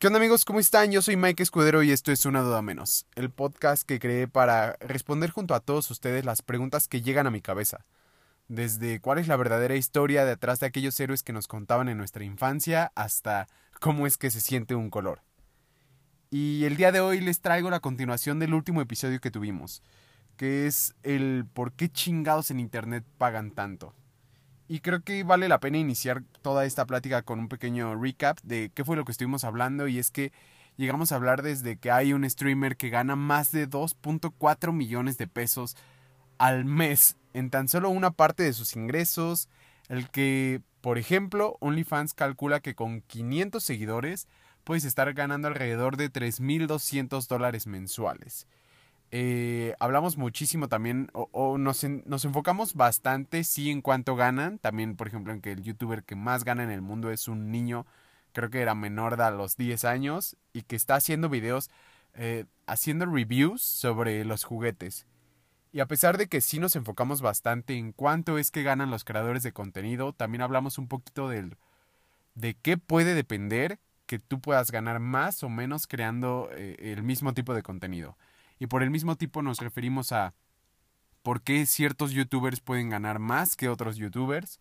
¿Qué onda amigos? ¿Cómo están? Yo soy Mike Escudero y esto es Una Duda Menos, el podcast que creé para responder junto a todos ustedes las preguntas que llegan a mi cabeza. Desde cuál es la verdadera historia detrás de aquellos héroes que nos contaban en nuestra infancia hasta cómo es que se siente un color. Y el día de hoy les traigo la continuación del último episodio que tuvimos, que es el por qué chingados en Internet pagan tanto. Y creo que vale la pena iniciar toda esta plática con un pequeño recap de qué fue lo que estuvimos hablando y es que llegamos a hablar desde que hay un streamer que gana más de 2.4 millones de pesos al mes en tan solo una parte de sus ingresos, el que, por ejemplo, OnlyFans calcula que con 500 seguidores puedes estar ganando alrededor de 3.200 dólares mensuales. Eh, hablamos muchísimo también, o, nos, nos, enfocamos bastante, sí, en cuánto ganan. También, por ejemplo, en que el youtuber que más gana en el mundo es un niño, creo que era menor de a los 10 años, y que está haciendo videos, eh, haciendo reviews sobre los juguetes. Y a pesar de que sí nos enfocamos bastante en cuánto es que ganan los creadores de contenido, también hablamos un poquito del, de qué puede depender que tú puedas ganar más o menos creando eh, el mismo tipo de contenido. Y por el mismo tipo nos referimos a por qué ciertos youtubers pueden ganar más que otros youtubers,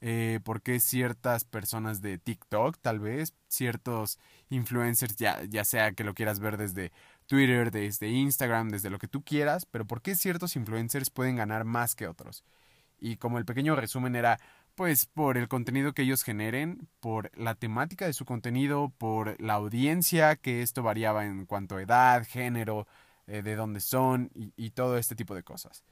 eh, por qué ciertas personas de TikTok, tal vez, ciertos influencers, ya, ya sea que lo quieras ver desde Twitter, desde Instagram, desde lo que tú quieras, pero por qué ciertos influencers pueden ganar más que otros. Y como el pequeño resumen era, pues por el contenido que ellos generen, por la temática de su contenido, por la audiencia, que esto variaba en cuanto a edad, género, eh, de dónde son y, todo este tipo de cosas.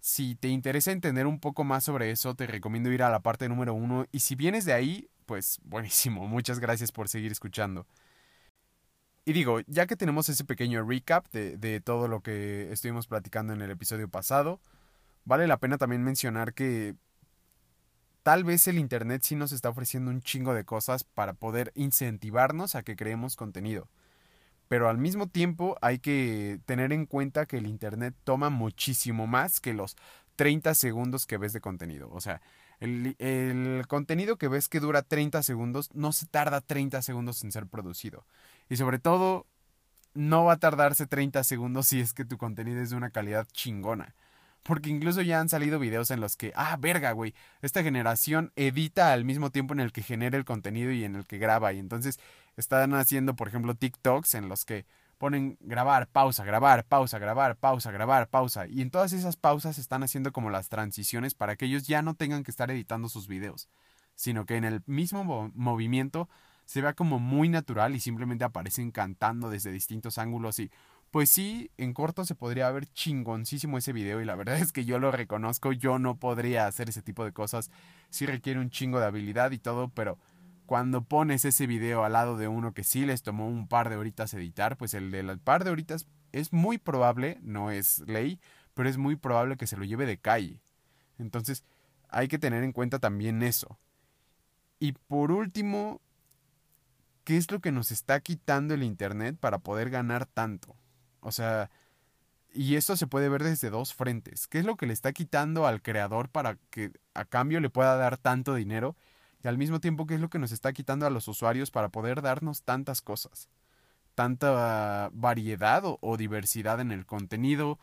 Si te interesa entender un poco más sobre eso, te recomiendo ir a la parte número uno. Y si vienes de ahí, pues buenísimo. Muchas gracias por seguir escuchando. Y digo, ya que tenemos ese pequeño recap de, de, todo lo que estuvimos platicando en el episodio pasado, vale la pena también mencionar que tal vez el Internet sí nos está ofreciendo un chingo de cosas para poder incentivarnos a que creemos contenido pero al mismo tiempo hay que tener en cuenta que el Internet toma muchísimo más que los 30 segundos que ves de contenido. O sea, el, contenido que ves que dura 30 segundos no se tarda 30 segundos en ser producido. Y sobre todo, no va a tardarse 30 segundos si es que tu contenido es de una calidad chingona. Porque incluso ya han salido videos en los que, ah, verga, güey, esta generación edita al mismo tiempo en el que genera el contenido y en el que graba. Y entonces están haciendo, por ejemplo, TikToks en los que ponen grabar, pausa, grabar, pausa, grabar, pausa, grabar, pausa. Y en todas esas pausas están haciendo como las transiciones para que ellos ya no tengan que estar editando sus videos, sino que en el mismo movimiento se vea como muy natural y simplemente aparecen cantando desde distintos ángulos y pues sí, en corto se podría ver chingoncísimo ese video y la verdad es que yo lo reconozco, yo no podría hacer ese tipo de cosas, sí requiere un chingo de habilidad y todo, pero cuando pones ese video al lado de uno que sí les tomó un par de horitas editar, pues el del par de horitas es muy probable, no es ley, pero es muy probable que se lo lleve de calle. Entonces, hay que tener en cuenta también eso. Y por último, ¿qué es lo que nos está quitando el Internet para poder ganar tanto? O sea, y esto se puede ver desde dos frentes. ¿Qué es lo que le está quitando al creador para que a cambio le pueda dar tanto dinero? y al mismo tiempo qué es lo que nos está quitando a los usuarios para poder darnos tantas cosas, tanta variedad o, diversidad en el contenido,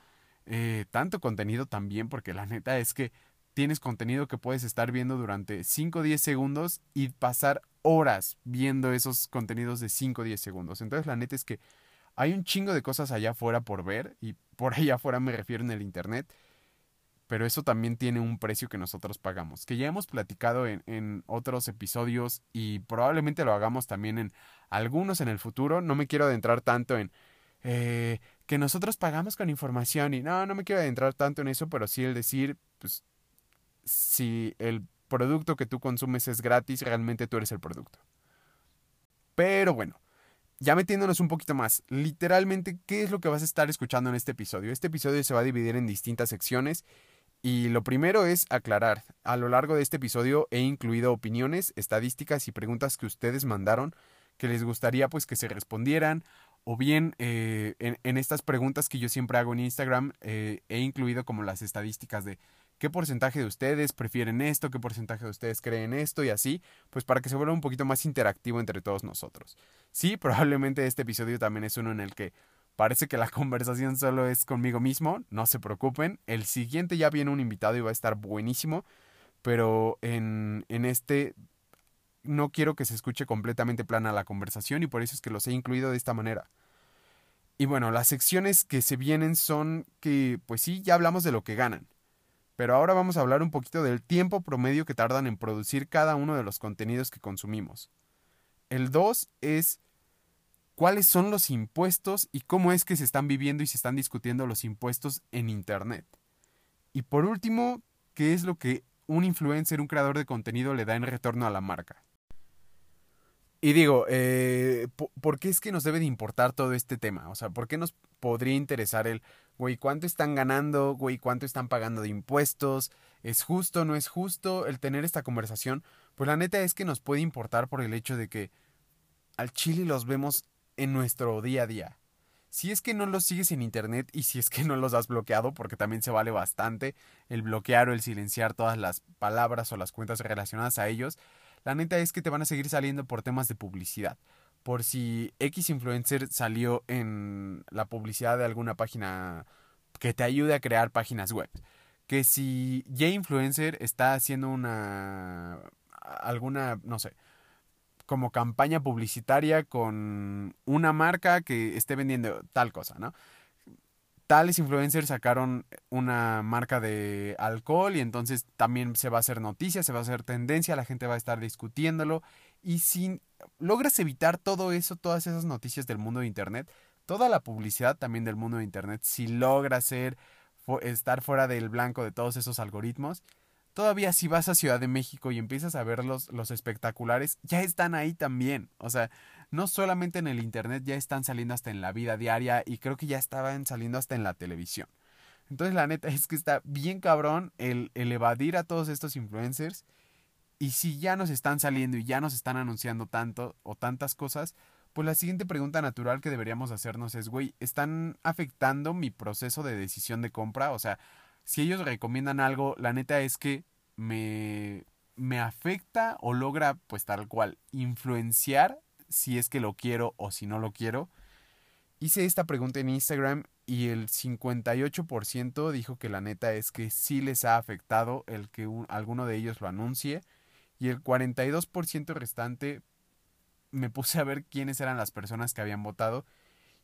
eh, tanto contenido también, porque la neta es que tienes contenido que puedes estar viendo durante 5 o 10 segundos y pasar horas viendo esos contenidos de 5 o 10 segundos. Entonces la neta es que hay un chingo de cosas allá afuera por ver y por allá afuera me refiero en el Internet pero eso también tiene un precio que nosotros pagamos, que ya hemos platicado en, otros episodios y probablemente lo hagamos también en algunos en el futuro. No me quiero adentrar tanto en eh, que nosotros pagamos con información y no, no me quiero adentrar tanto en eso, pero sí el decir, pues, si el producto que tú consumes es gratis, realmente tú eres el producto. Pero bueno, ya metiéndonos un poquito más, literalmente, ¿qué es lo que vas a estar escuchando en este episodio? Este episodio se va a dividir en distintas secciones y lo primero es aclarar, a lo largo de este episodio he incluido opiniones, estadísticas y preguntas que ustedes mandaron que les gustaría pues que se respondieran o bien eh, en, estas preguntas que yo siempre hago en Instagram eh, he incluido como las estadísticas de qué porcentaje de ustedes prefieren esto, qué porcentaje de ustedes creen esto y así, pues para que se vuelva un poquito más interactivo entre todos nosotros. Sí, probablemente este episodio también es uno en el que parece que la conversación solo es conmigo mismo, no se preocupen, el siguiente ya viene un invitado y va a estar buenísimo, pero en, en este no quiero que se escuche completamente plana la conversación y por eso es que los he incluido de esta manera. Y bueno, las secciones que se vienen son que, pues sí, ya hablamos de lo que ganan. Pero ahora vamos a hablar un poquito del tiempo promedio que tardan en producir cada uno de los contenidos que consumimos. El 2 es cuáles son los impuestos y cómo es que se están viviendo y se están discutiendo los impuestos en Internet. Y por último, qué es lo que un influencer, un creador de contenido le da en retorno a la marca. Y digo, eh, ¿por qué es que nos debe de importar todo este tema? O sea, ¿por qué nos podría interesar el, güey, cuánto están ganando, güey, cuánto están pagando de impuestos? ¿Es justo, no es justo el tener esta conversación? Pues la neta es que nos puede importar por el hecho de que al chile los vemos en nuestro día a día. Si es que no los sigues en internet y si es que no los has bloqueado, porque también se vale bastante el bloquear o el silenciar todas las palabras o las cuentas relacionadas a ellos, la neta es que te van a seguir saliendo por temas de publicidad. Por si X influencer salió en la publicidad de alguna página que te ayude a crear páginas web. Que si Y influencer está haciendo una alguna, no sé, como campaña publicitaria con una marca que esté vendiendo tal cosa, ¿no? Tales influencers sacaron una marca de alcohol y entonces también se va a hacer noticia, se va a hacer tendencia, la gente va a estar discutiéndolo y si logras evitar todo eso, todas esas noticias del mundo de internet, toda la publicidad también del mundo de internet, si logras ser estar fuera del blanco de todos esos algoritmos, todavía si vas a Ciudad de México y empiezas a ver los, los espectaculares, ya están ahí también. O sea, no solamente en el Internet, ya están saliendo hasta en la vida diaria y creo que ya estaban saliendo hasta en la televisión. Entonces la neta es que está bien cabrón el, el evadir a todos estos influencers. Y si ya nos están saliendo y ya nos están anunciando tanto o tantas cosas, pues la siguiente pregunta natural que deberíamos hacernos es, güey, ¿están afectando mi proceso de decisión de compra? O sea, si ellos recomiendan algo, la neta es que me, me afecta o logra, pues tal cual, influenciar si es que lo quiero o si no lo quiero. Hice esta pregunta en Instagram y el 58% dijo que la neta es que sí les ha afectado el que alguno de ellos lo anuncie y el 42% restante me puse a ver quiénes eran las personas que habían votado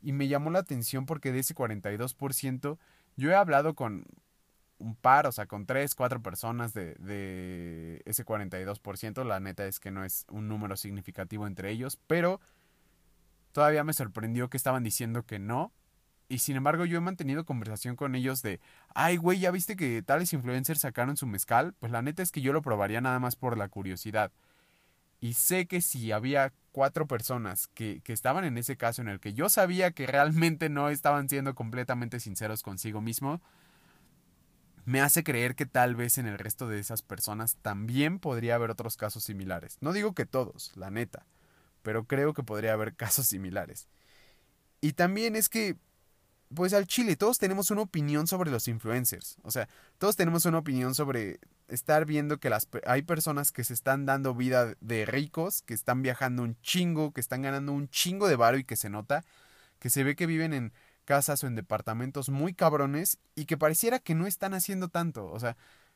y me llamó la atención porque de ese 42% yo he hablado con un par, o sea, con tres, cuatro personas de, de ese 42%. La neta es que no es un número significativo entre ellos, pero todavía me sorprendió que estaban diciendo que no. Y sin embargo, yo he mantenido conversación con ellos de, ay, güey, ya viste que tales influencers sacaron su mezcal. Pues la neta es que yo lo probaría nada más por la curiosidad. Y sé que si había cuatro personas que, que estaban en ese caso en el que yo sabía que realmente no estaban siendo completamente sinceros consigo mismo, me hace creer que tal vez en el resto de esas personas también podría haber otros casos similares. No digo que todos, la neta, pero creo que podría haber casos similares. Y también es que, pues al Chile, todos tenemos una opinión sobre los influencers. O sea, todos tenemos una opinión sobre estar viendo que las, hay personas que se están dando vida de ricos, que están viajando un chingo, que están ganando un chingo de varo y que se nota, que se ve que viven en casas o en departamentos muy cabrones y que pareciera que no están haciendo tanto. O sea,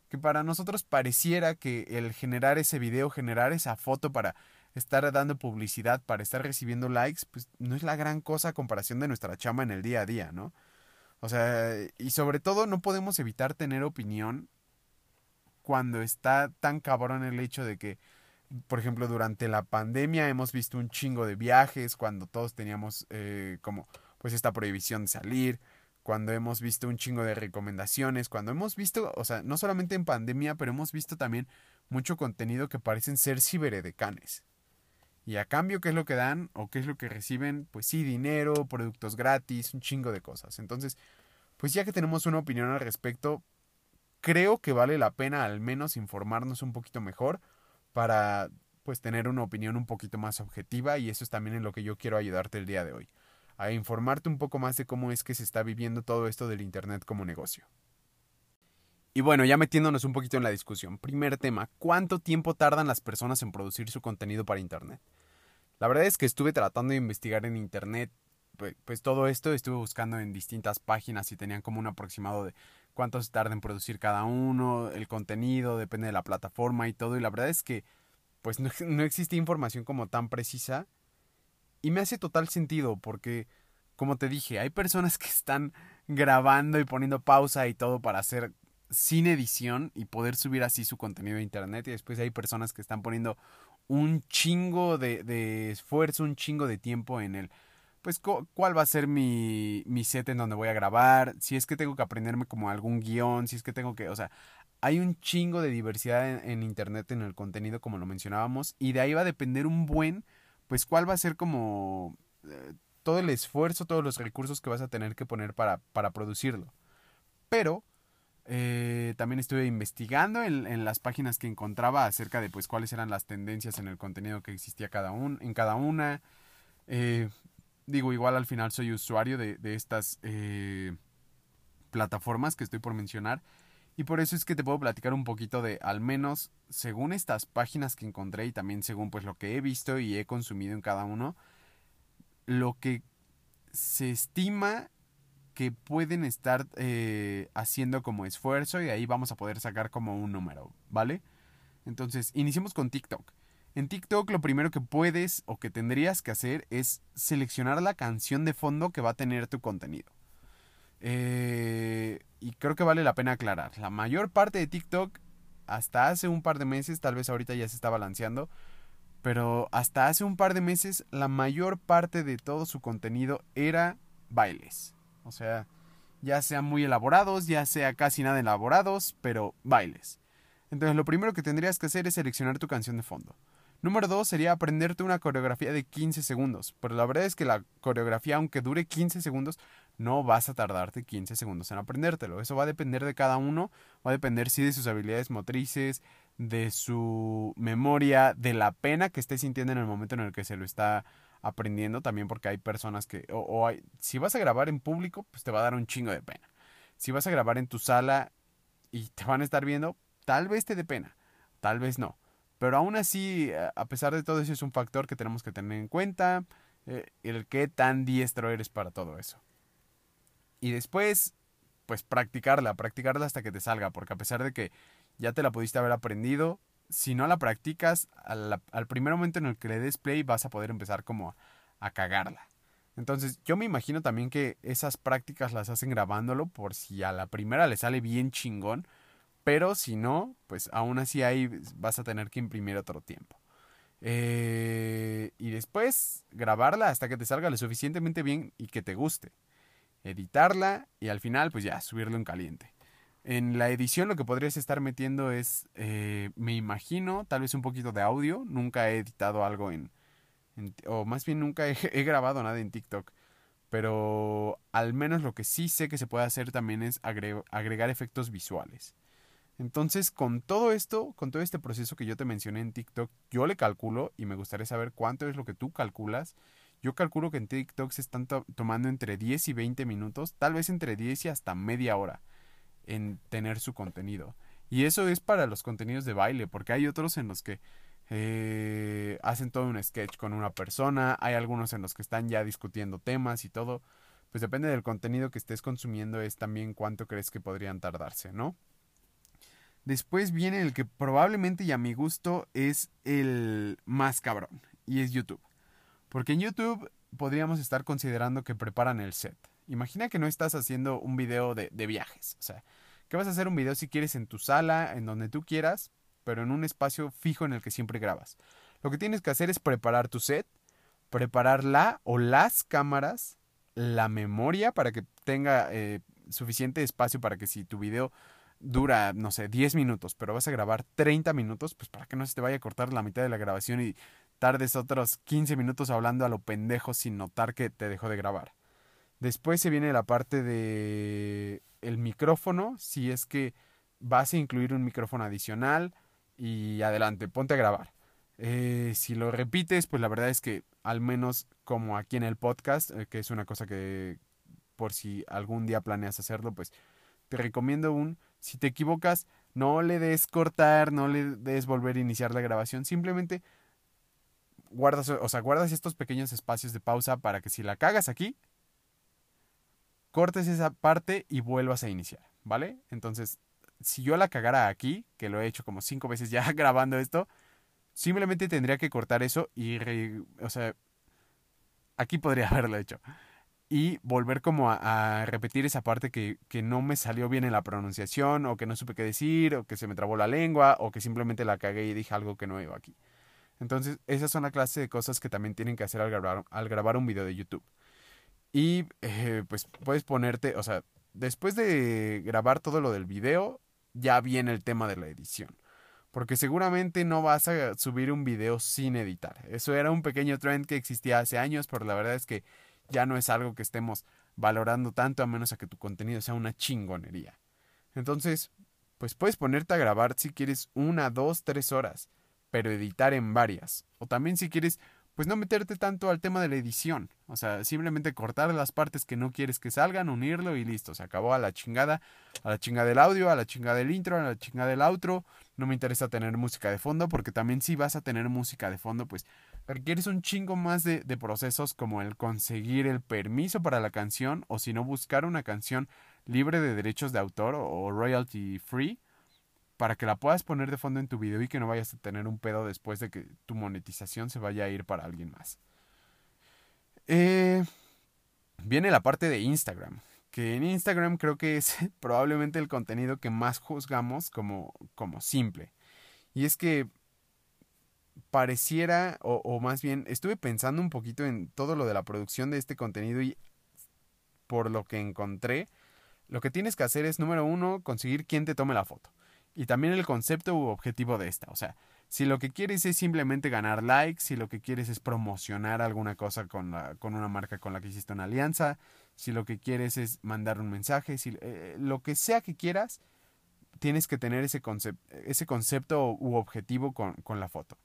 que para nosotros pareciera que el generar ese video, generar esa foto para estar dando publicidad, para estar recibiendo likes, pues no es la gran cosa a comparación de nuestra chama en el día a día, ¿no? O sea, y sobre todo no podemos evitar tener opinión cuando está tan cabrón el hecho de que, por ejemplo, durante la pandemia hemos visto un chingo de viajes, cuando todos teníamos eh, como pues esta prohibición de salir, cuando hemos visto un chingo de recomendaciones, cuando hemos visto, o sea, no solamente en pandemia, pero hemos visto también mucho contenido que parecen ser ciberedecanes. Y a cambio, ¿qué es lo que dan o qué es lo que reciben? Pues sí, dinero, productos gratis, un chingo de cosas. Entonces, pues ya que tenemos una opinión al respecto, creo que vale la pena al menos informarnos un poquito mejor para pues tener una opinión un poquito más objetiva y eso es también en lo que yo quiero ayudarte el día de hoy a informarte un poco más de cómo es que se está viviendo todo esto del Internet como negocio. Y bueno, ya metiéndonos un poquito en la discusión. Primer tema, ¿cuánto tiempo tardan las personas en producir su contenido para Internet? La verdad es que estuve tratando de investigar en Internet, pues, todo esto, estuve buscando en distintas páginas y tenían como un aproximado de cuánto se tarda en producir cada uno, el contenido, depende de la plataforma y todo. Y la verdad es que pues no, no existe información como tan precisa. Y me hace total sentido porque, como te dije, hay personas que están grabando y poniendo pausa y todo para hacer sin edición y poder subir así su contenido a internet. Y después hay personas que están poniendo un chingo de, de esfuerzo, un chingo de tiempo en el, pues, cuál va a ser mi, mi set en donde voy a grabar, si es que tengo que aprenderme como algún guion, si es que tengo que, o sea, hay un chingo de diversidad en, internet en el contenido, como lo mencionábamos, y de ahí va a depender un buen, pues, cuál va a ser como eh, todo el esfuerzo, todos los recursos que vas a tener que poner para, para producirlo. Pero eh, también estuve investigando en, las páginas que encontraba acerca de pues cuáles eran las tendencias en el contenido que existía cada en cada una. Eh, digo, igual al final soy usuario de, de estas plataformas que estoy por mencionar. Y por eso es que te puedo platicar un poquito de, al menos según estas páginas que encontré y también según pues lo que he visto y he consumido en cada uno, lo que se estima que pueden estar eh, haciendo como esfuerzo y ahí vamos a poder sacar como un número, ¿vale? Entonces, iniciemos con TikTok. En TikTok lo primero que puedes o que tendrías que hacer es seleccionar la canción de fondo que va a tener tu contenido. Eh, y creo que vale la pena aclarar. La mayor parte de TikTok, hasta hace un par de meses, tal vez ahorita ya se está balanceando, pero hasta hace un par de meses la mayor parte de todo su contenido era bailes. O sea, ya sean muy elaborados, ya sea casi nada elaborados, pero bailes. Entonces lo primero que tendrías que hacer es seleccionar tu canción de fondo. Número dos sería aprenderte una coreografía de 15 segundos. Pero la verdad es que la coreografía, aunque dure 15 segundos, no vas a tardarte 15 segundos en aprendértelo. Eso va a depender de cada uno. Va a depender sí de sus habilidades motrices, de su memoria, de la pena que esté sintiendo en el momento en el que se lo está aprendiendo también porque hay personas que, o, hay, si vas a grabar en público, pues te va a dar un chingo de pena. Si vas a grabar en tu sala y te van a estar viendo, tal vez te dé pena, tal vez no. Pero aún así, a pesar de todo eso, es un factor que tenemos que tener en cuenta, eh, el qué tan diestro eres para todo eso. Y después, pues practicarla, practicarla hasta que te salga, porque a pesar de que ya te la pudiste haber aprendido, si no la practicas, al, primer momento en el que le des play vas a poder empezar como a, cagarla. Entonces yo me imagino también que esas prácticas las hacen grabándolo por si a la primera le sale bien chingón, pero si no, pues aún así ahí vas a tener que imprimir otro tiempo. Eh, y después grabarla hasta que te salga lo suficientemente bien y que te guste. Editarla y al final pues ya subirlo en caliente. En la edición lo que podrías estar metiendo es, eh, me imagino, tal vez un poquito de audio. Nunca he editado algo en, o más bien nunca he, grabado nada en TikTok. Pero al menos lo que sí sé que se puede hacer también es agregar efectos visuales. Entonces, con todo esto, con todo este proceso que yo te mencioné en TikTok, yo le calculo y me gustaría saber cuánto es lo que tú calculas. Yo calculo que en TikTok se están tomando entre 10 y 20 minutos, tal vez entre 10 y hasta media hora en tener su contenido. Y eso es para los contenidos de baile, porque hay otros en los que eh, hacen todo un sketch con una persona, hay algunos en los que están ya discutiendo temas y todo. Pues depende del contenido que estés consumiendo, es también cuánto crees que podrían tardarse, ¿no? Después viene el que probablemente y a mi gusto es el más cabrón, y es YouTube. Porque en YouTube podríamos estar considerando que preparan el set. Imagina que no estás haciendo un video de, viajes, o sea, que vas a hacer un video si quieres en tu sala, en donde tú quieras, pero en un espacio fijo en el que siempre grabas. Lo que tienes que hacer es preparar tu set, preparar la o las cámaras, la memoria para que tenga eh, suficiente espacio para que si tu video dura, no sé, 10 minutos, pero vas a grabar 30 minutos, pues para que no se te vaya a cortar la mitad de la grabación y tardes otros 15 minutos hablando a lo pendejo sin notar que te dejó de grabar. Después se viene la parte de el micrófono, si es que vas a incluir un micrófono adicional y adelante, ponte a grabar. Eh, si lo repites, pues la verdad es que al menos como aquí en el podcast, eh, que es una cosa que por si algún día planeas hacerlo, pues te recomiendo un Si te equivocas, no le des cortar, no le des volver a iniciar la grabación, simplemente guardas, o sea, guardas estos pequeños espacios de pausa para que si la cagas aquí, cortes esa parte y vuelvas a iniciar, ¿vale? Entonces, si yo la cagara aquí, que lo he hecho como cinco veces ya grabando esto, simplemente tendría que cortar eso y, o sea, aquí podría haberlo hecho. Y volver como a, repetir esa parte que, que, no me salió bien en la pronunciación, o que no supe qué decir, o que se me trabó la lengua, o que simplemente la cagué y dije algo que no iba aquí. Entonces, esas son la clase de cosas que también tienen que hacer al grabar, un video de YouTube. Y eh, pues puedes ponerte, o sea, después de grabar todo lo del video, ya viene el tema de la edición. Porque seguramente no vas a subir un video sin editar. Eso era un pequeño trend que existía hace años, pero la verdad es que ya no es algo que estemos valorando tanto a menos a que tu contenido sea una chingonería. Entonces, pues puedes ponerte a grabar si quieres una, dos, tres horas, pero editar en varias. O también si quieres pues no meterte tanto al tema de la edición. O sea, simplemente cortar las partes que no quieres que salgan, unirlo y listo. Se acabó a la chingada, a la chingada del audio, a la chingada del intro, a la chingada del outro. No me interesa tener música de fondo porque también si vas a tener música de fondo, pues requieres un chingo más de, de procesos como el conseguir el permiso para la canción o si no buscar una canción libre de derechos de autor o royalty free para que la puedas poner de fondo en tu video y que no vayas a tener un pedo después de que tu monetización se vaya a ir para alguien más. Eh, viene la parte de Instagram, que en Instagram creo que es probablemente el contenido que más juzgamos como, como simple. Y es que pareciera, o, o más bien, estuve pensando un poquito en todo lo de la producción de este contenido y por lo que encontré, lo que tienes que hacer es, número uno, conseguir quien te tome la foto y también el concepto u objetivo de esta. O sea, si lo que quieres es simplemente ganar likes, si lo que quieres es promocionar alguna cosa con, la, con una marca con la que hiciste una alianza, si lo que quieres es mandar un mensaje, si, eh, lo que sea que quieras, tienes que tener ese, ese concepto u objetivo con, con la foto.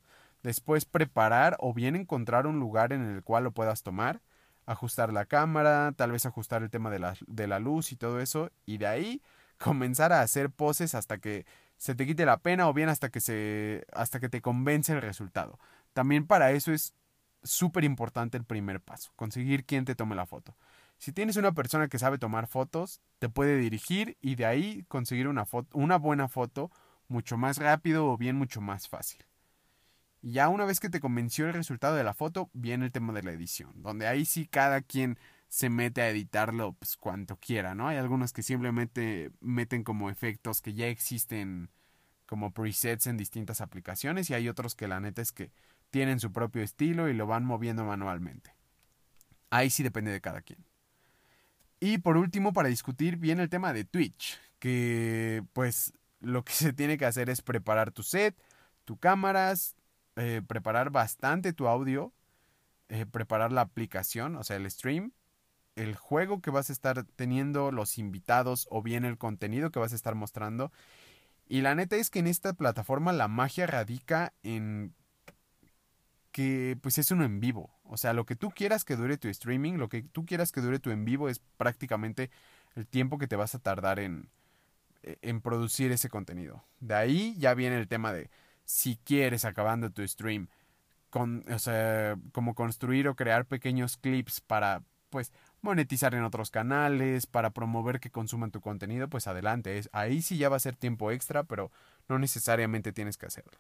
Después preparar o bien encontrar un lugar en el cual lo puedas tomar, ajustar la cámara, tal vez ajustar el tema de la, de la luz y todo eso, y de ahí comenzar a hacer poses hasta que se te quite la pena o bien hasta que se hasta que te convence el resultado. También para eso es súper importante el primer paso, conseguir quien te tome la foto. Si tienes una persona que sabe tomar fotos, te puede dirigir y de ahí conseguir una foto, una buena foto mucho más rápido o bien mucho más fácil. Y ya una vez que te convenció el resultado de la foto, viene el tema de la edición, donde ahí sí cada quien se mete a editarlo pues cuanto quiera, ¿no? Hay algunos que simplemente meten como efectos que ya existen como presets en distintas aplicaciones y hay otros que la neta es que tienen su propio estilo y lo van moviendo manualmente. Ahí sí depende de cada quien. Y por último, para discutir bien el tema de Twitch, que pues lo que se tiene que hacer es preparar tu set, tu cámaras, eh, preparar bastante tu audio, eh, preparar la aplicación, o sea, el stream, el juego que vas a estar teniendo, los invitados o bien el contenido que vas a estar mostrando. Y la neta es que en esta plataforma la magia radica en que pues es uno en vivo. O sea, lo que tú quieras que dure tu streaming, lo que tú quieras que dure tu en vivo es prácticamente el tiempo que te vas a tardar en, en producir ese contenido. De ahí ya viene el tema de si quieres acabando tu stream, con, o sea, como construir o crear pequeños clips para pues monetizar en otros canales, para promover que consuman tu contenido, pues adelante. Es, ahí sí ya va a ser tiempo extra, pero no necesariamente tienes que hacerlo.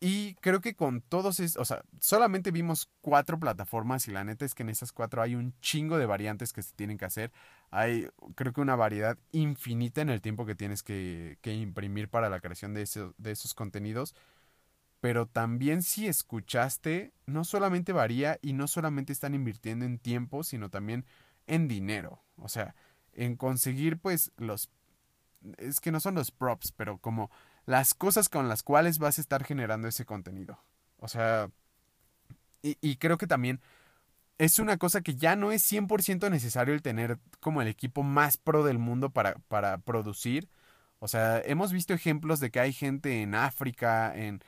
Y creo que con todos es, o sea, solamente vimos cuatro plataformas y la neta es que en esas cuatro hay un chingo de variantes que se tienen que hacer. Hay, creo que una variedad infinita en el tiempo que tienes que, que imprimir para la creación de, de esos contenidos pero también si escuchaste, no solamente varía y no solamente están invirtiendo en tiempo, sino también en dinero. O sea, en conseguir pues los... Es que no son los props, pero como las cosas con las cuales vas a estar generando ese contenido. O sea, y, y creo que también es una cosa que ya no es 100% necesario el tener como el equipo más pro del mundo para, para producir. O sea, hemos visto ejemplos de que hay gente en África, en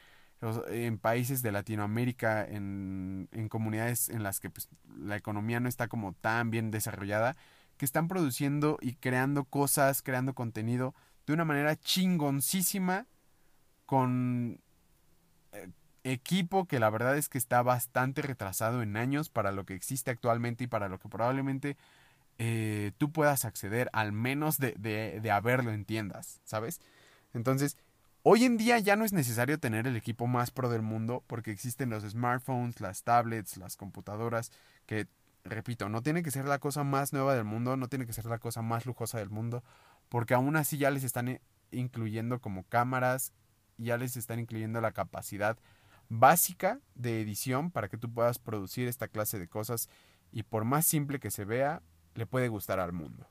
en países de Latinoamérica, en, en comunidades en las que pues, la economía no está como tan bien desarrollada, que están produciendo y creando cosas, creando contenido de una manera chingoncísima con eh, equipo que la verdad es que está bastante retrasado en años para lo que existe actualmente y para lo que probablemente eh, tú puedas acceder, al menos de, de, de haberlo en tiendas, ¿sabes? Entonces, hoy en día ya no es necesario tener el equipo más pro del mundo porque existen los smartphones, las tablets, las computadoras, que, repito, no tiene que ser la cosa más nueva del mundo, no tiene que ser la cosa más lujosa del mundo, porque aún así ya les están eh, incluyendo como cámaras, ya les están incluyendo la capacidad básica de edición para que tú puedas producir esta clase de cosas y por más simple que se vea, le puede gustar al mundo.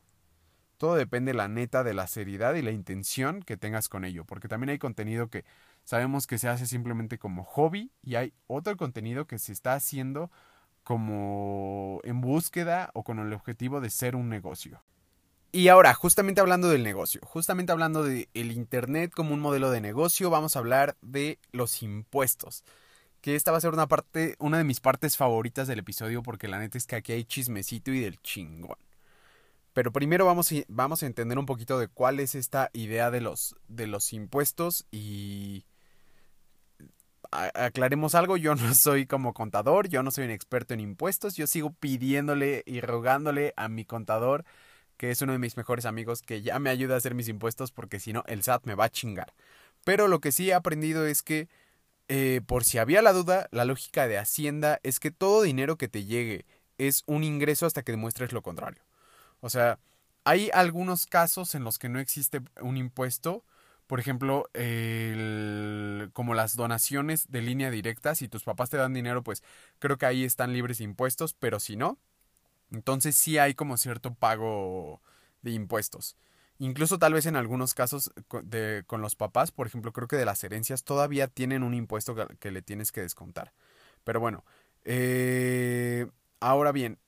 Todo depende, la neta, de la seriedad y la intención que tengas con ello, porque también hay contenido que sabemos que se hace simplemente como hobby y hay otro contenido que se está haciendo como en búsqueda o con el objetivo de ser un negocio. Y ahora, justamente hablando del negocio, justamente hablando del el Internet como un modelo de negocio, vamos a hablar de los impuestos. Que esta va a ser una parte, una de mis partes favoritas del episodio, porque la neta es que aquí hay chismecito y del chingón. Pero primero vamos a, vamos a entender un poquito de cuál es esta idea de los, de los impuestos y aclaremos algo, yo no soy como contador, yo no soy un experto en impuestos, yo sigo pidiéndole y rogándole a mi contador que es uno de mis mejores amigos, que ya me ayuda a hacer mis impuestos porque si no, el SAT me va a chingar. Pero lo que sí he aprendido es que, eh, por si había la duda, la lógica de Hacienda es que todo dinero que te llegue es un ingreso hasta que demuestres lo contrario. O sea, hay algunos casos en los que no existe un impuesto. Por ejemplo, como las donaciones de línea directa, si tus papás te dan dinero, pues creo que ahí están libres de impuestos, pero si no, entonces sí hay como cierto pago de impuestos. Incluso tal vez en algunos casos de, con los papás, por ejemplo, creo que de las herencias todavía tienen un impuesto que, le tienes que descontar. Pero bueno, eh, ahora bien,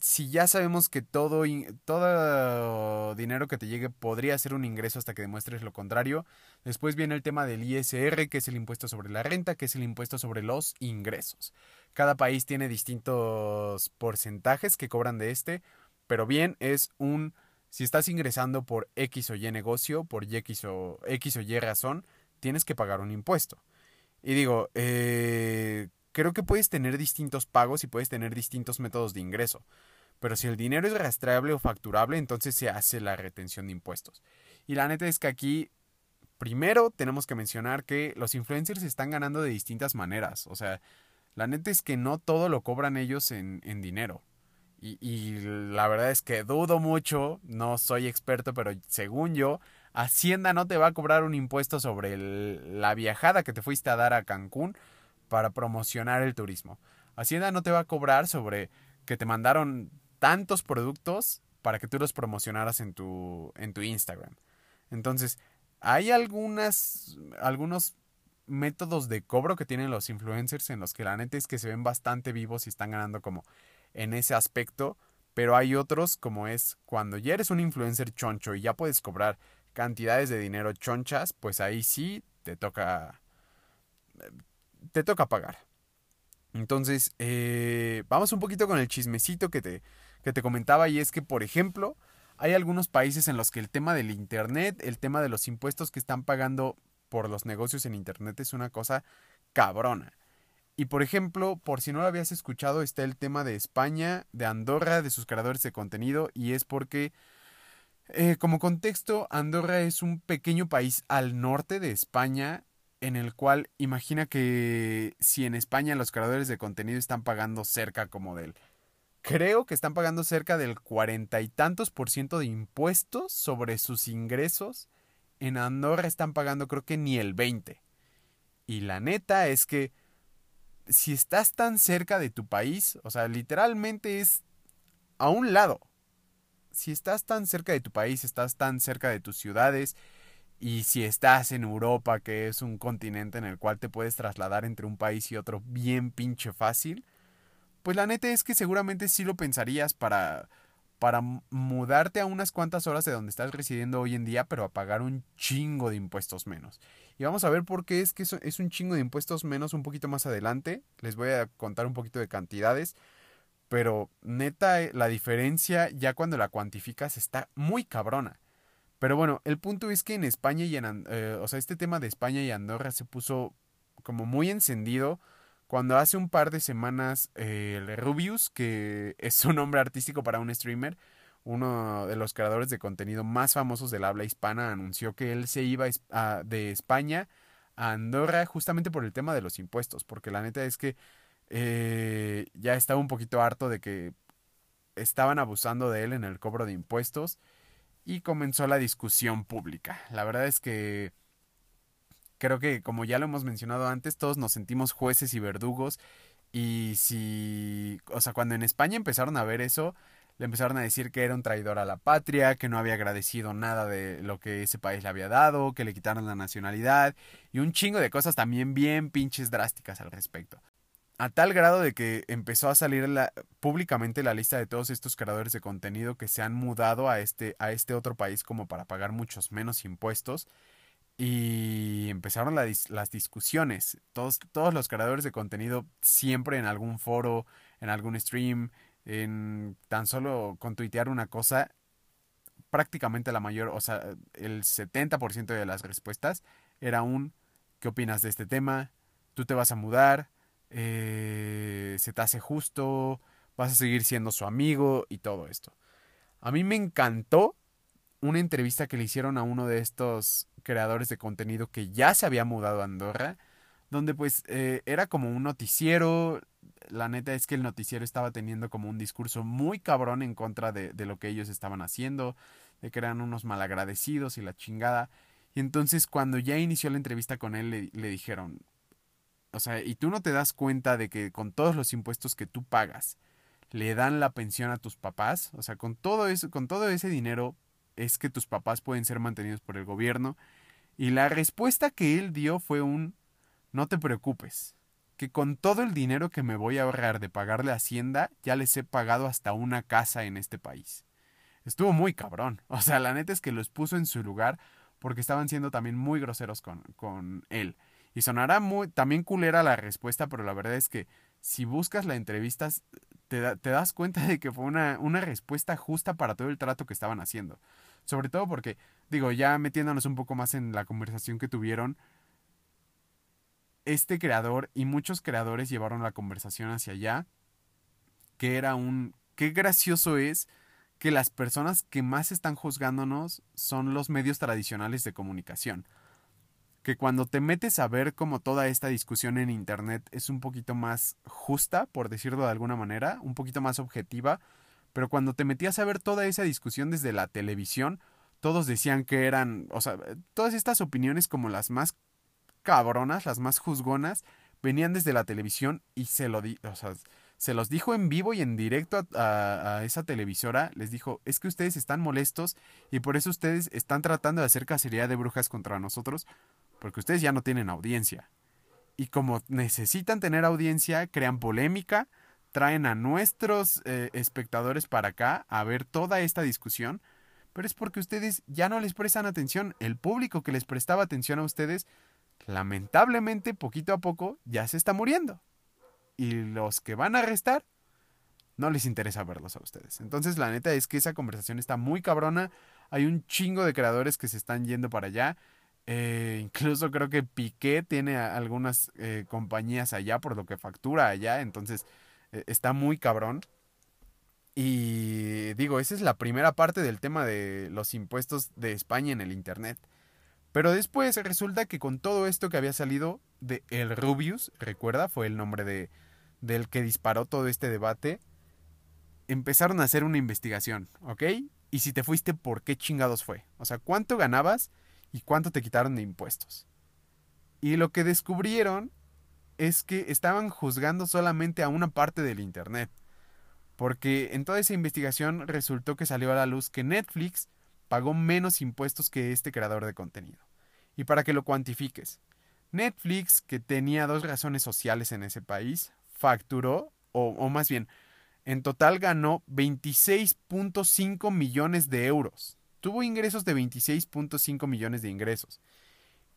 si ya sabemos que todo, todo dinero que te llegue podría ser un ingreso hasta que demuestres lo contrario, después viene el tema del ISR, que es el impuesto sobre la renta, que es el impuesto sobre los ingresos. Cada país tiene distintos porcentajes que cobran de este, pero bien es un, si estás ingresando por X o Y negocio, por X o, X o Y razón, tienes que pagar un impuesto. Y digo, eh, creo que puedes tener distintos pagos y puedes tener distintos métodos de ingreso. Pero si el dinero es rastreable o facturable, entonces se hace la retención de impuestos. Y la neta es que aquí, primero tenemos que mencionar que los influencers están ganando de distintas maneras. O sea, la neta es que no todo lo cobran ellos en, dinero. Y, la verdad es que dudo mucho, no soy experto, pero según yo, Hacienda no te va a cobrar un impuesto sobre la viajada que te fuiste a dar a Cancún para promocionar el turismo. Hacienda no te va a cobrar sobre que te mandaron tantos productos para que tú los promocionaras en tu, en tu Instagram. Entonces, hay algunas, algunos métodos de cobro que tienen los influencers en los que la neta es que se ven bastante vivos y están ganando como en ese aspecto, pero hay otros como es cuando ya eres un influencer choncho y ya puedes cobrar cantidades de dinero chonchas, pues ahí sí te toca te toca pagar. Entonces, eh, vamos un poquito con el chismecito que te, que te comentaba y es que, por ejemplo, hay algunos países en los que el tema del Internet, el tema de los impuestos que están pagando por los negocios en Internet es una cosa cabrona. Y por ejemplo, por si no lo habías escuchado, está el tema de España, de Andorra, de sus creadores de contenido, y es porque, eh, como contexto, Andorra es un pequeño país al norte de España, en el cual imagina que si en España los creadores de contenido están pagando cerca como del creo que están pagando cerca del cuarenta y tantos por ciento de impuestos sobre sus ingresos. En Andorra están pagando creo que ni el 20. Y la neta es que si estás tan cerca de tu país, o sea, literalmente es a un lado. Si estás tan cerca de tu país, estás tan cerca de tus ciudades, y si estás en Europa, que es un continente en el cual te puedes trasladar entre un país y otro bien pinche fácil, pues la neta es que seguramente sí lo pensarías para, para mudarte a unas cuantas horas de donde estás residiendo hoy en día, pero a pagar un chingo de impuestos menos. Y vamos a ver por qué es que es un chingo de impuestos menos un poquito más adelante. Les voy a contar un poquito de cantidades. Pero neta, eh, la diferencia ya cuando la cuantificas está muy cabrona. Pero bueno, el punto es que en España y en... Eh, o sea, este tema de España y Andorra se puso como muy encendido cuando hace un par de semanas eh, el Rubius, que es un nombre artístico para un streamer, uno de los creadores de contenido más famosos del habla hispana, anunció que él se iba de España a Andorra justamente por el tema de los impuestos, porque la neta es que eh, ya estaba un poquito harto de que estaban abusando de él en el cobro de impuestos y comenzó la discusión pública. La verdad es que creo que como ya lo hemos mencionado antes, todos nos sentimos jueces y verdugos y si, o sea, cuando en España empezaron a ver eso, le empezaron a decir que era un traidor a la patria, que no había agradecido nada de lo que ese país le había dado, que le quitaron la nacionalidad y un chingo de cosas también bien pinches drásticas al respecto a tal grado de que empezó a salir públicamente la lista de todos estos creadores de contenido que se han mudado a este, a este otro país como para pagar muchos menos impuestos. Y empezaron las discusiones. Todos, todos los creadores de contenido siempre en algún foro, en algún stream, en tan solo con tuitear una cosa, prácticamente la mayor, o sea, el 70% de las respuestas era un ¿qué opinas de este tema? ¿Tú te vas a mudar? Eh, se te hace justo, vas a seguir siendo su amigo y todo esto. A mí me encantó una entrevista que le hicieron a uno de estos creadores de contenido que ya se había mudado a Andorra, donde pues eh, era como un noticiero, la neta es que el noticiero estaba teniendo como un discurso muy cabrón en contra de, de lo que ellos estaban haciendo, de que eran unos malagradecidos y la chingada. Y entonces cuando ya inició la entrevista con él le, le dijeron, o sea, y tú no te das cuenta de que con todos los impuestos que tú pagas, le dan la pensión a tus papás, o sea, con todo eso, con todo ese dinero es que tus papás pueden ser mantenidos por el gobierno. Y la respuesta que él dio fue un no te preocupes, que con todo el dinero que me voy a ahorrar de pagarle Hacienda, ya les he pagado hasta una casa en este país. Estuvo muy cabrón. O sea, la neta es que los puso en su lugar porque estaban siendo también muy groseros con, con él. Y sonará muy, también culera la respuesta, pero la verdad es que si buscas la entrevista, te, das cuenta de que fue una, una respuesta justa para todo el trato que estaban haciendo. Sobre todo porque, digo, ya metiéndonos un poco más en la conversación que tuvieron, este creador y muchos creadores llevaron la conversación hacia allá, que era un... Qué gracioso es que las personas que más están juzgándonos son los medios tradicionales de comunicación que cuando te metes a ver como toda esta discusión en Internet es un poquito más justa, por decirlo de alguna manera, un poquito más objetiva, pero cuando te metías a ver toda esa discusión desde la televisión, todos decían que eran, o sea, todas estas opiniones como las más cabronas, las más juzgonas, venían desde la televisión y se lo di, o sea, se los dijo en vivo y en directo a, a, esa televisora, les dijo, es que ustedes están molestos y por eso ustedes están tratando de hacer cacería de brujas contra nosotros, porque ustedes ya no tienen audiencia. Y como necesitan tener audiencia, crean polémica, traen a nuestros eh, espectadores para acá a ver toda esta discusión, pero es porque ustedes ya no les prestan atención. El público que les prestaba atención a ustedes, lamentablemente, poquito a poco, ya se está muriendo. Y los que van a restar, no les interesa verlos a ustedes. Entonces, la neta es que esa conversación está muy cabrona. Hay un chingo de creadores que se están yendo para allá. Eh, incluso creo que Piqué tiene algunas eh, compañías allá por lo que factura allá, entonces eh, está muy cabrón. Y digo, esa es la primera parte del tema de los impuestos de España en el Internet. Pero después resulta que con todo esto que había salido de El Rubius, recuerda, fue el nombre de, del que disparó todo este debate, empezaron a hacer una investigación, ¿ok? Y si te fuiste, ¿por qué chingados fue? O sea, ¿cuánto ganabas? Y cuánto te quitaron de impuestos. Y lo que descubrieron es que estaban juzgando solamente a una parte del Internet. Porque en toda esa investigación resultó que salió a la luz que Netflix pagó menos impuestos que este creador de contenido. Y para que lo cuantifiques, Netflix, que tenía dos razones sociales en ese país, facturó, o, o más bien, en total ganó 26.5 millones de euros tuvo ingresos de 26.5 millones de ingresos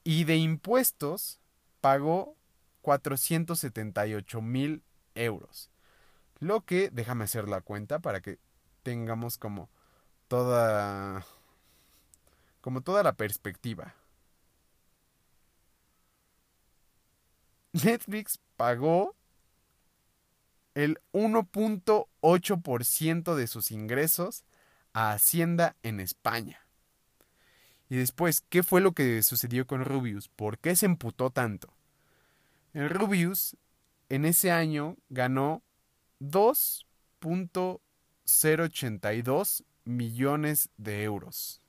y de impuestos pagó 478 mil euros. Lo que, déjame hacer la cuenta para que tengamos como toda, como toda la perspectiva. Netflix pagó el 1.8% de sus ingresos a Hacienda en España. Y después, ¿qué fue lo que sucedió con Rubius? ¿Por qué se emputó tanto? Rubius en ese año ganó 2.082 millones de euros,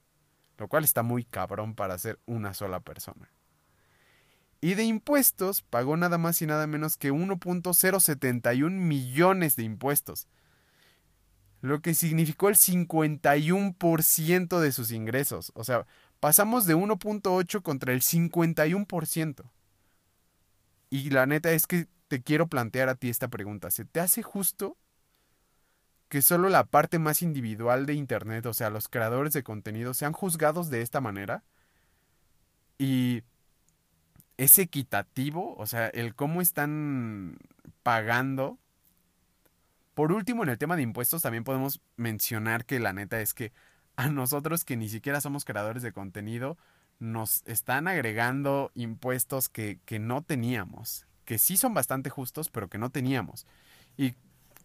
lo cual está muy cabrón para ser una sola persona. Y de impuestos pagó nada más y nada menos que 1.071 millones de impuestos, lo que significó el 51% de sus ingresos. O sea, pasamos de 1.8 contra el 51%. Y la neta es que te quiero plantear a ti esta pregunta. ¿Se te hace justo que solo la parte más individual de Internet, o sea, los creadores de contenido, sean juzgados de esta manera? Y es equitativo, o sea, el cómo están pagando. Por último, en el tema de impuestos también podemos mencionar que la neta es que a nosotros que ni siquiera somos creadores de contenido, nos están agregando impuestos que, que no teníamos, que sí son bastante justos, pero que no teníamos. Y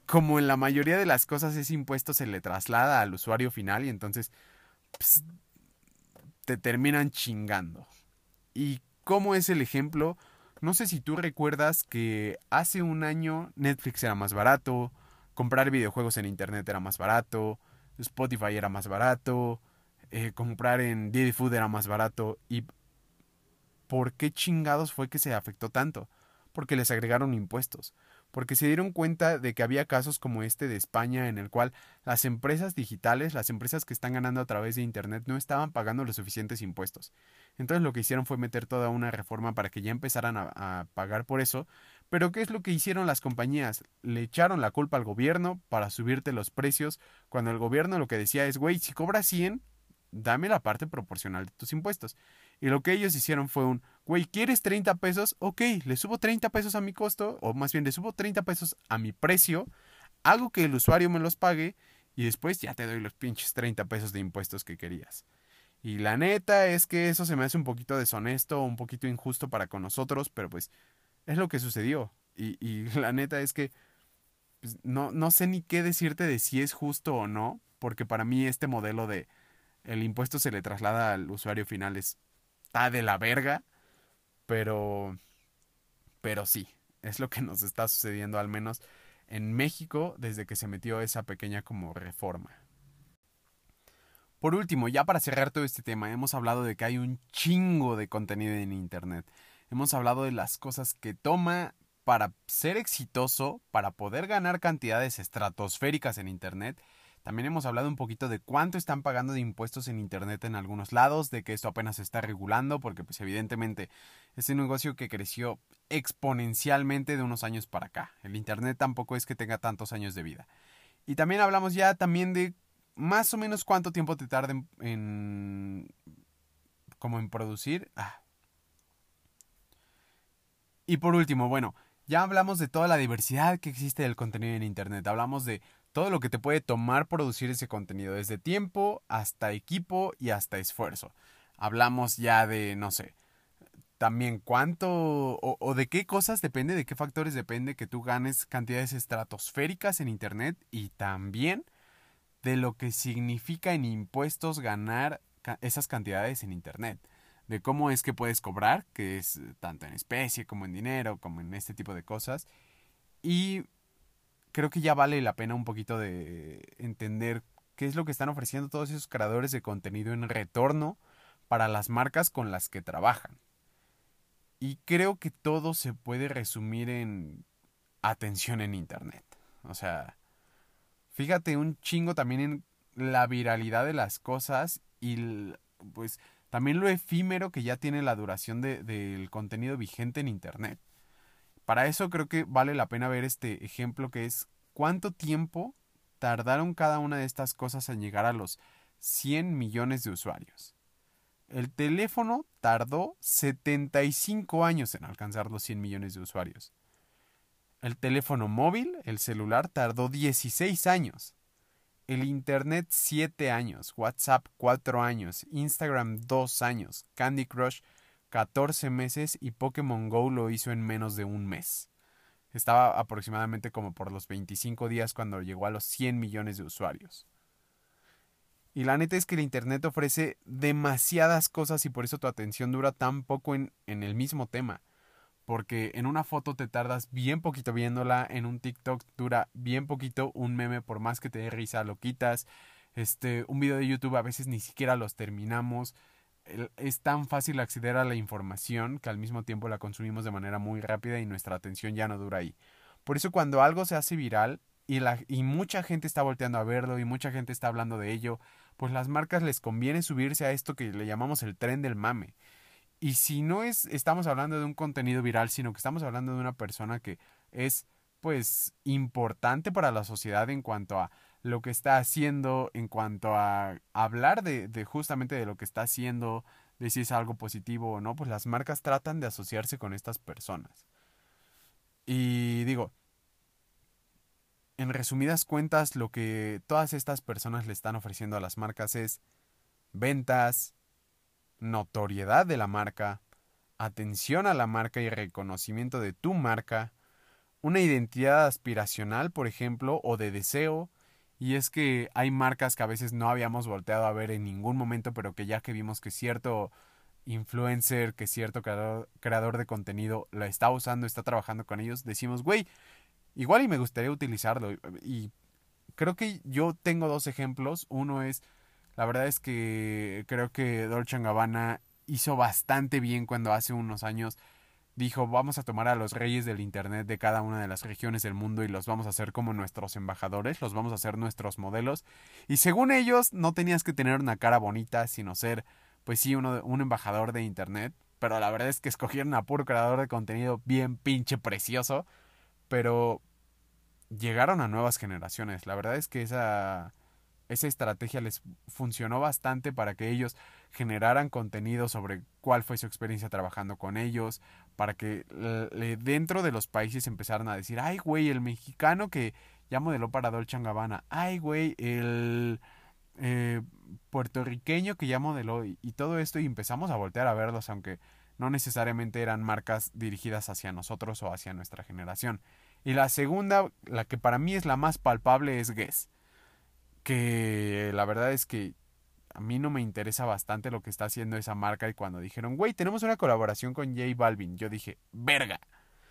como en la mayoría de las cosas ese impuesto se le traslada al usuario final y entonces pues, te terminan chingando. Y ¿Cómo es el ejemplo? No sé si tú recuerdas que hace un año Netflix era más barato, comprar videojuegos en Internet era más barato, Spotify era más barato, eh, comprar en Didi Food era más barato. ¿Y por qué chingados fue que se afectó tanto? Porque les agregaron impuestos porque se dieron cuenta de que había casos como este de España en el cual las empresas digitales, las empresas que están ganando a través de Internet no estaban pagando los suficientes impuestos. Entonces lo que hicieron fue meter toda una reforma para que ya empezaran a, a pagar por eso. Pero ¿qué es lo que hicieron las compañías? Le echaron la culpa al gobierno para subirte los precios, cuando el gobierno lo que decía es, güey, si cobras 100, dame la parte proporcional de tus impuestos. Y lo que ellos hicieron fue un, güey, ¿quieres 30 pesos? Ok, le subo 30 pesos a mi costo, o más bien le subo 30 pesos a mi precio, hago que el usuario me los pague y después ya te doy los pinches 30 pesos de impuestos que querías. Y la neta es que eso se me hace un poquito deshonesto, un poquito injusto para con nosotros, pero pues es lo que sucedió. Y, la neta es que pues, no, no sé ni qué decirte de si es justo o no, porque para mí este modelo de el impuesto se le traslada al usuario final es está de la verga, pero pero sí, es lo que nos está sucediendo al menos en México desde que se metió esa pequeña como reforma. Por último, ya para cerrar todo este tema, hemos hablado de que hay un chingo de contenido en Internet. Hemos hablado de las cosas que toma para ser exitoso, para poder ganar cantidades estratosféricas en Internet también hemos hablado un poquito de cuánto están pagando de impuestos en Internet en algunos lados, de que esto apenas se está regulando, porque pues evidentemente es un negocio que creció exponencialmente de unos años para acá. El Internet tampoco es que tenga tantos años de vida. Y también hablamos ya también de más o menos cuánto tiempo te tarda en, como en producir. Ah. Y por último, bueno, ya hablamos de toda la diversidad que existe del contenido en Internet. Hablamos de todo lo que te puede tomar producir ese contenido, desde tiempo hasta equipo y hasta esfuerzo. Hablamos ya de, no sé, también cuánto o, de qué cosas depende, de qué factores depende que tú ganes cantidades estratosféricas en Internet y también de lo que significa en impuestos ganar esas cantidades en Internet. De cómo es que puedes cobrar, que es tanto en especie como en dinero, como en este tipo de cosas. Y creo que ya vale la pena un poquito de entender qué es lo que están ofreciendo todos esos creadores de contenido en retorno para las marcas con las que trabajan. Y creo que todo se puede resumir en atención en Internet. O sea, fíjate un chingo también en la viralidad de las cosas y pues también lo efímero que ya tiene la duración del contenido vigente en Internet. Para eso creo que vale la pena ver este ejemplo que es cuánto tiempo tardaron cada una de estas cosas en llegar a los 100 millones de usuarios. El teléfono tardó 75 años en alcanzar los 100 millones de usuarios. El teléfono móvil, el celular, tardó 16 años. El Internet 7 años, WhatsApp 4 años, Instagram 2 años, Candy Crush 14 meses y Pokémon Go lo hizo en menos de un mes. Estaba aproximadamente como por los 25 días cuando llegó a los 100 millones de usuarios. Y la neta es que el Internet ofrece demasiadas cosas y por eso tu atención dura tan poco en, en el mismo tema porque en una foto te tardas bien poquito viéndola, en un TikTok dura bien poquito, un meme por más que te dé risa lo quitas, este, un video de YouTube a veces ni siquiera los terminamos, es tan fácil acceder a la información que al mismo tiempo la consumimos de manera muy rápida y nuestra atención ya no dura ahí. Por eso cuando algo se hace viral y, la, y mucha gente está volteando a verlo y mucha gente está hablando de ello, pues las marcas les conviene subirse a esto que le llamamos el tren del mame. Y si no es, estamos hablando de un contenido viral, sino que estamos hablando de una persona que es, pues, importante para la sociedad en cuanto a lo que está haciendo, en cuanto a hablar de, justamente de lo que está haciendo, de si es algo positivo o no, pues las marcas tratan de asociarse con estas personas. Y digo, en resumidas cuentas, lo que todas estas personas le están ofreciendo a las marcas es ventas, notoriedad de la marca, atención a la marca y reconocimiento de tu marca, una identidad aspiracional, por ejemplo, o de deseo, y es que hay marcas que a veces no habíamos volteado a ver en ningún momento, pero que ya que vimos que cierto influencer, que cierto creador, de contenido la está usando, está trabajando con ellos, decimos, güey, igual y me gustaría utilizarlo. Y creo que yo tengo dos ejemplos. Uno es la verdad es que creo que Dolce Gabbana hizo bastante bien cuando hace unos años dijo vamos a tomar a los reyes del Internet de cada una de las regiones del mundo y los vamos a hacer como nuestros embajadores, los vamos a hacer nuestros modelos. Y según ellos no tenías que tener una cara bonita, sino ser, pues sí, uno, un embajador de Internet. Pero la verdad es que escogieron a puro creador de contenido bien pinche precioso. Pero llegaron a nuevas generaciones. La verdad es que esa esa estrategia les funcionó bastante para que ellos generaran contenido sobre cuál fue su experiencia trabajando con ellos, para que dentro de los países empezaran a decir, ay güey, el mexicano que ya modeló para Dolce Gabbana, ay güey, el eh, puertorriqueño que ya modeló y, y todo esto y empezamos a voltear a verlos, aunque no necesariamente eran marcas dirigidas hacia nosotros o hacia nuestra generación. Y la segunda, la que para mí es la más palpable, es Guess que la verdad es que a mí no me interesa bastante lo que está haciendo esa marca y cuando dijeron, güey, tenemos una colaboración con J Balvin, yo dije, verga,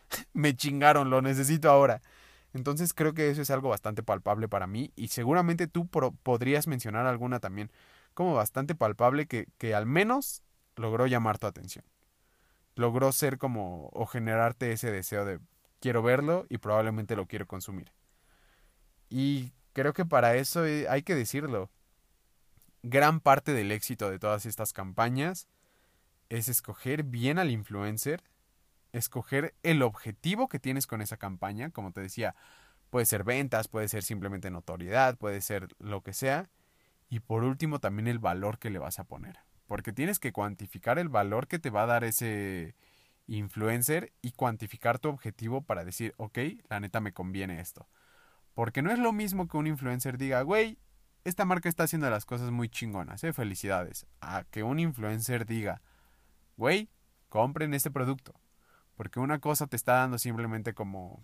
me chingaron, lo necesito ahora. Entonces creo que eso es algo bastante palpable para mí y seguramente tú podrías mencionar alguna también como bastante palpable que, que al menos logró llamar tu atención. Logró ser como o generarte ese deseo de quiero verlo y probablemente lo quiero consumir. Y Creo que para eso hay que decirlo. Gran parte del éxito de todas estas campañas es escoger bien al influencer, escoger el objetivo que tienes con esa campaña, como te decía, puede ser ventas, puede ser simplemente notoriedad, puede ser lo que sea, y por último también el valor que le vas a poner, porque tienes que cuantificar el valor que te va a dar ese influencer y cuantificar tu objetivo para decir, ok, la neta me conviene esto. Porque no es lo mismo que un influencer diga, güey, esta marca está haciendo las cosas muy chingonas, eh, felicidades. A que un influencer diga, güey, compren este producto. Porque una cosa te está dando simplemente como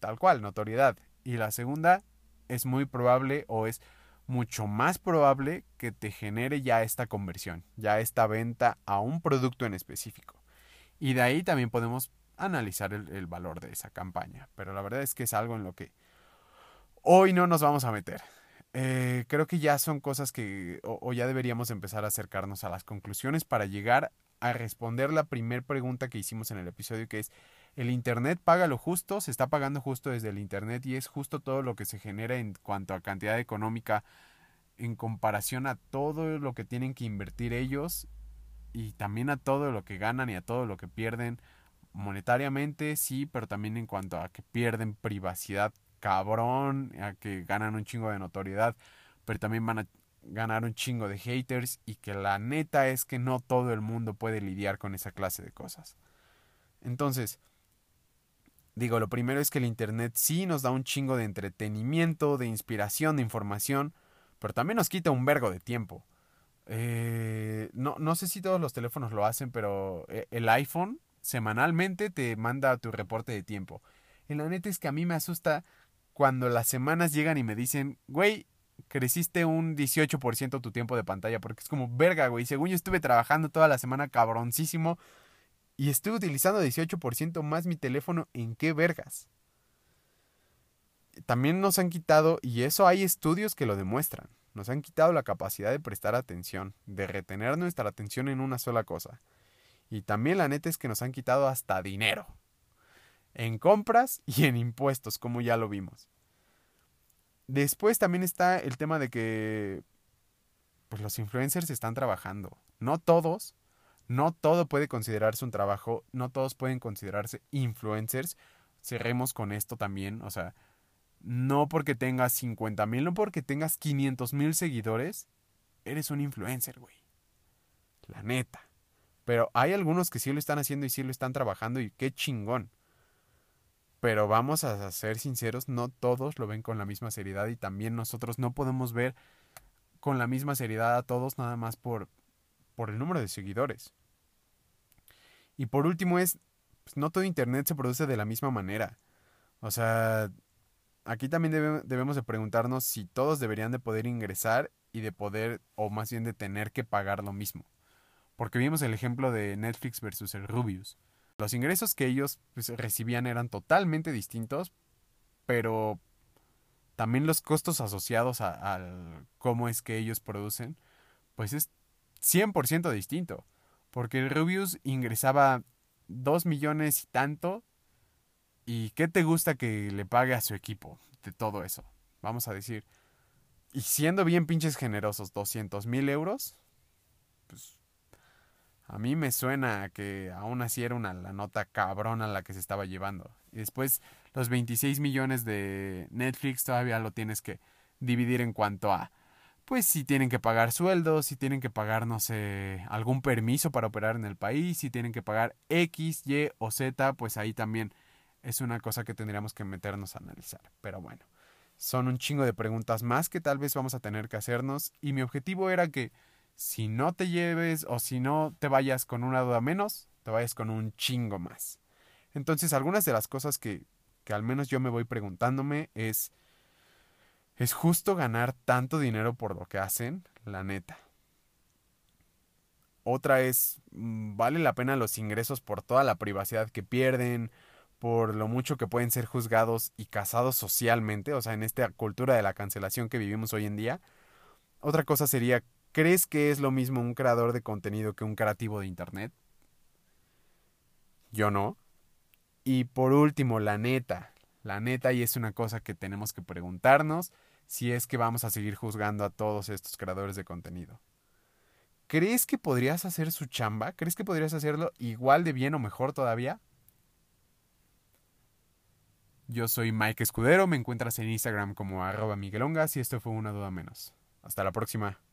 tal cual, notoriedad. Y la segunda es muy probable o es mucho más probable que te genere ya esta conversión, ya esta venta a un producto en específico. Y de ahí también podemos analizar el valor de esa campaña. Pero la verdad es que es algo en lo que Hoy no nos vamos a meter. Eh, creo que ya son cosas que o, ya deberíamos empezar a acercarnos a las conclusiones para llegar a responder la primera pregunta que hicimos en el episodio que es el Internet paga lo justo, se está pagando justo desde el Internet y es justo todo lo que se genera en cuanto a cantidad económica en comparación a todo lo que tienen que invertir ellos y también a todo lo que ganan y a todo lo que pierden monetariamente, sí, pero también en cuanto a que pierden privacidad cabrón, que ganan un chingo de notoriedad, pero también van a ganar un chingo de haters y que la neta es que no todo el mundo puede lidiar con esa clase de cosas. Entonces, Digo, lo primero es que el Internet sí nos da un chingo de entretenimiento, de inspiración, de información, pero también nos quita un vergo de tiempo. Eh, no, no sé si todos los teléfonos lo hacen, pero eh, el iPhone semanalmente te manda tu reporte de tiempo. Y la neta es que a mí me asusta cuando las semanas llegan y me dicen, güey, creciste un 18% tu tiempo de pantalla, porque es como, verga, güey, según yo estuve trabajando toda la semana cabroncísimo y estuve utilizando 18% más mi teléfono, ¿en qué vergas? También nos han quitado, y eso hay estudios que lo demuestran, nos han quitado la capacidad de prestar atención, de retener nuestra atención en una sola cosa. Y también la neta es que nos han quitado hasta dinero. En compras y en impuestos, como ya lo vimos. Después también está el tema de que pues los influencers están trabajando. No todos, no todo puede considerarse un trabajo, no todos pueden considerarse influencers. Cerremos con esto también, o sea, no porque tengas 50 mil, no porque tengas 500 mil seguidores, eres un influencer, güey. La neta. Pero hay algunos que sí lo están haciendo y sí lo están trabajando y qué chingón. Pero vamos a ser sinceros, no todos lo ven con la misma seriedad y también nosotros no podemos ver con la misma seriedad a todos nada más por, por el número de seguidores. Y por último es, pues no todo Internet se produce de la misma manera. O sea, aquí también debemos de preguntarnos si todos deberían de poder ingresar y de poder, o más bien de tener que pagar lo mismo. Porque vimos el ejemplo de Netflix versus el Rubius. Los ingresos que ellos pues, recibían eran totalmente distintos, pero también los costos asociados a, cómo es que ellos producen, pues es 100% distinto. Porque Rubius ingresaba 2 millones y tanto. ¿Y qué te gusta que le pague a su equipo de todo eso? Vamos a decir. Y siendo bien pinches generosos, 200 mil euros. Pues a mí me suena que aún así era una la nota cabrona la que se estaba llevando. Y después los 26 millones de Netflix todavía lo tienes que dividir en cuanto a pues si tienen que pagar sueldos, si tienen que pagar, no sé, algún permiso para operar en el país, si tienen que pagar X, Y o Z, pues ahí también es una cosa que tendríamos que meternos a analizar. Pero bueno, son un chingo de preguntas más que tal vez vamos a tener que hacernos y mi objetivo era que si no te lleves o si no te vayas con una duda menos, te vayas con un chingo más. Entonces, algunas de las cosas que, que al menos yo me voy preguntándome es, ¿es justo ganar tanto dinero por lo que hacen? La neta. Otra es, mm, ¿vale la pena los ingresos por toda la privacidad que pierden? por lo mucho que pueden ser juzgados y casados socialmente, o sea, en esta cultura de la cancelación que vivimos hoy en día. Otra cosa sería ¿Crees que es lo mismo un creador de contenido que un creativo de Internet? Yo no. Y por último, la neta. La neta, y es una cosa que tenemos que preguntarnos si es que vamos a seguir juzgando a todos estos creadores de contenido. ¿Crees que podrías hacer su chamba? ¿Crees que podrías hacerlo igual de bien o mejor todavía? Yo soy Mike Escudero, me encuentras en Instagram como arroba Miguelongas y esto fue una duda menos. Hasta la próxima.